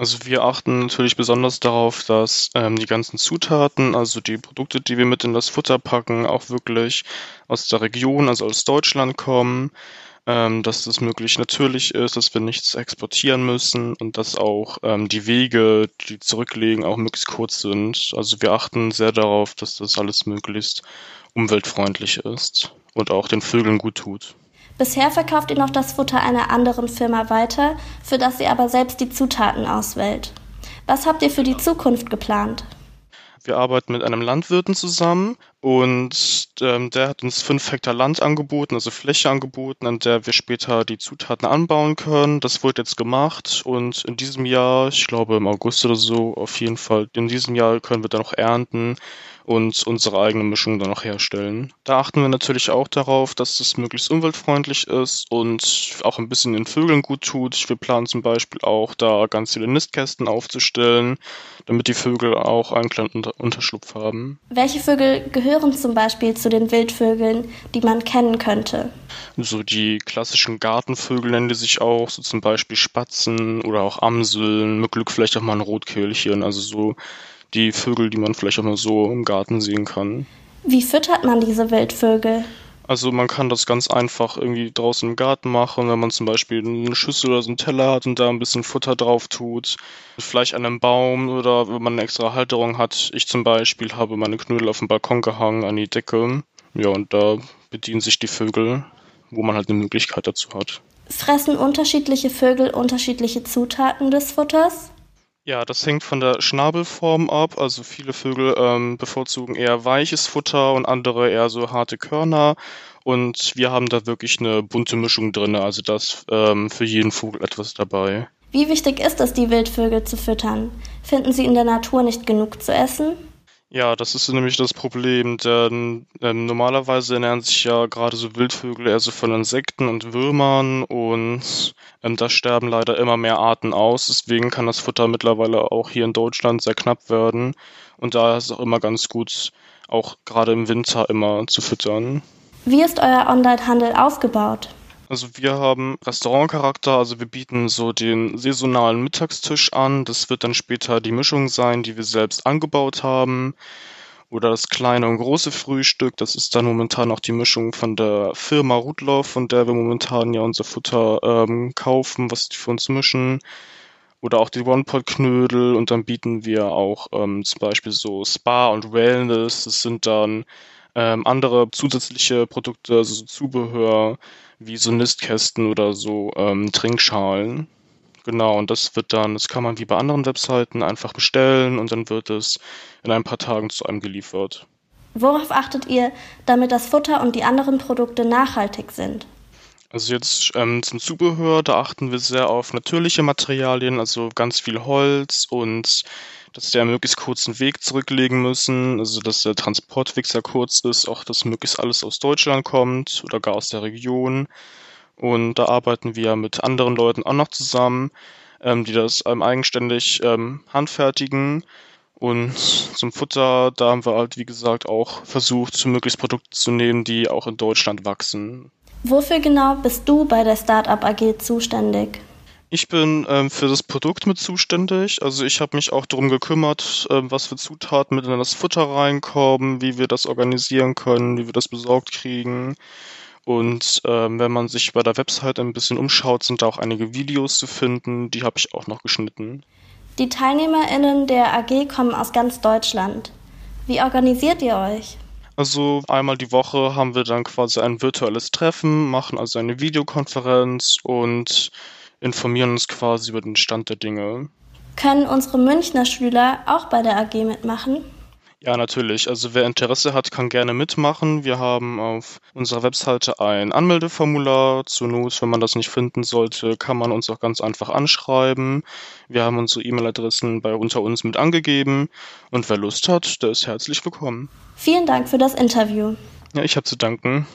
Also wir achten natürlich besonders darauf, dass ähm, die ganzen Zutaten, also die Produkte, die wir mit in das Futter packen, auch wirklich aus der Region, also aus Deutschland kommen, ähm, dass das möglichst natürlich ist, dass wir nichts exportieren müssen und dass auch ähm, die Wege, die zurücklegen, auch möglichst kurz sind. Also wir achten sehr darauf, dass das alles möglichst umweltfreundlich ist und auch den Vögeln gut tut. Bisher verkauft ihr noch das Futter einer anderen Firma weiter, für das ihr aber selbst die Zutaten auswählt. Was habt ihr für die Zukunft geplant? Wir arbeiten mit einem Landwirten zusammen und ähm, der hat uns fünf Hektar Land angeboten, also Fläche angeboten, an der wir später die Zutaten anbauen können. Das wurde jetzt gemacht und in diesem Jahr, ich glaube im August oder so, auf jeden Fall, in diesem Jahr können wir dann noch ernten und unsere eigene Mischung dann noch herstellen. Da achten wir natürlich auch darauf, dass es möglichst umweltfreundlich ist und auch ein bisschen den Vögeln gut tut. Wir planen zum Beispiel auch da ganz viele Nistkästen aufzustellen, damit die Vögel auch einen kleinen Unter Unterschlupf haben. Welche Vögel gehören zum Beispiel zu den Wildvögeln, die man kennen könnte? So die klassischen Gartenvögel nennen die sich auch, so zum Beispiel Spatzen oder auch Amseln, mit Glück vielleicht auch mal ein Rotkehlchen, also so die Vögel, die man vielleicht auch mal so im Garten sehen kann. Wie füttert man diese Wildvögel? Also man kann das ganz einfach irgendwie draußen im Garten machen, wenn man zum Beispiel eine Schüssel oder so einen Teller hat und da ein bisschen Futter drauf tut. Vielleicht an einem Baum oder wenn man eine extra Halterung hat. Ich zum Beispiel habe meine Knödel auf dem Balkon gehangen an die Decke. Ja, und da bedienen sich die Vögel, wo man halt eine Möglichkeit dazu hat. Fressen unterschiedliche Vögel unterschiedliche Zutaten des Futters? Ja, das hängt von der Schnabelform ab. Also viele Vögel ähm, bevorzugen eher weiches Futter und andere eher so harte Körner. Und wir haben da wirklich eine bunte Mischung drin. Also da ist ähm, für jeden Vogel etwas dabei. Wie wichtig ist es, die Wildvögel zu füttern? Finden sie in der Natur nicht genug zu essen? Ja, das ist nämlich das Problem, denn ähm, normalerweise ernähren sich ja gerade so Wildvögel eher so von Insekten und Würmern und ähm, da sterben leider immer mehr Arten aus. Deswegen kann das Futter mittlerweile auch hier in Deutschland sehr knapp werden und da ist es auch immer ganz gut, auch gerade im Winter immer zu füttern. Wie ist euer Online-Handel aufgebaut? Also wir haben Restaurantcharakter, also wir bieten so den saisonalen Mittagstisch an. Das wird dann später die Mischung sein, die wir selbst angebaut haben. Oder das kleine und große Frühstück, das ist dann momentan auch die Mischung von der Firma Rudloff, von der wir momentan ja unser Futter ähm, kaufen, was die für uns mischen. Oder auch die One-Pot-Knödel und dann bieten wir auch ähm, zum Beispiel so Spa und Wellness. Das sind dann ähm, andere zusätzliche Produkte, also so Zubehör, wie so Nistkästen oder so ähm, Trinkschalen. Genau, und das wird dann, das kann man wie bei anderen Webseiten einfach bestellen und dann wird es in ein paar Tagen zu einem geliefert. Worauf achtet ihr, damit das Futter und die anderen Produkte nachhaltig sind? Also jetzt ähm, zum Zubehör, da achten wir sehr auf natürliche Materialien, also ganz viel Holz und dass der möglichst kurzen Weg zurücklegen müssen, also dass der Transportweg sehr kurz ist, auch dass möglichst alles aus Deutschland kommt oder gar aus der Region. Und da arbeiten wir mit anderen Leuten auch noch zusammen, ähm, die das ähm, eigenständig ähm, handfertigen. Und zum Futter, da haben wir halt, wie gesagt, auch versucht, möglichst Produkte zu nehmen, die auch in Deutschland wachsen. Wofür genau bist du bei der Startup AG zuständig? Ich bin ähm, für das Produkt mit zuständig. Also ich habe mich auch darum gekümmert, ähm, was für Zutaten mit in das Futter reinkommen, wie wir das organisieren können, wie wir das besorgt kriegen. Und ähm, wenn man sich bei der Website ein bisschen umschaut, sind da auch einige Videos zu finden. Die habe ich auch noch geschnitten. Die TeilnehmerInnen der AG kommen aus ganz Deutschland. Wie organisiert ihr euch? Also einmal die Woche haben wir dann quasi ein virtuelles Treffen, machen also eine Videokonferenz und informieren uns quasi über den Stand der Dinge. Können unsere Münchner Schüler auch bei der AG mitmachen? Ja, natürlich. Also wer Interesse hat, kann gerne mitmachen. Wir haben auf unserer Webseite ein Anmeldeformular. Zur Not, wenn man das nicht finden sollte, kann man uns auch ganz einfach anschreiben. Wir haben unsere E-Mail-Adressen bei unter uns mit angegeben. Und wer Lust hat, der ist herzlich willkommen. Vielen Dank für das Interview. Ja, ich habe zu danken.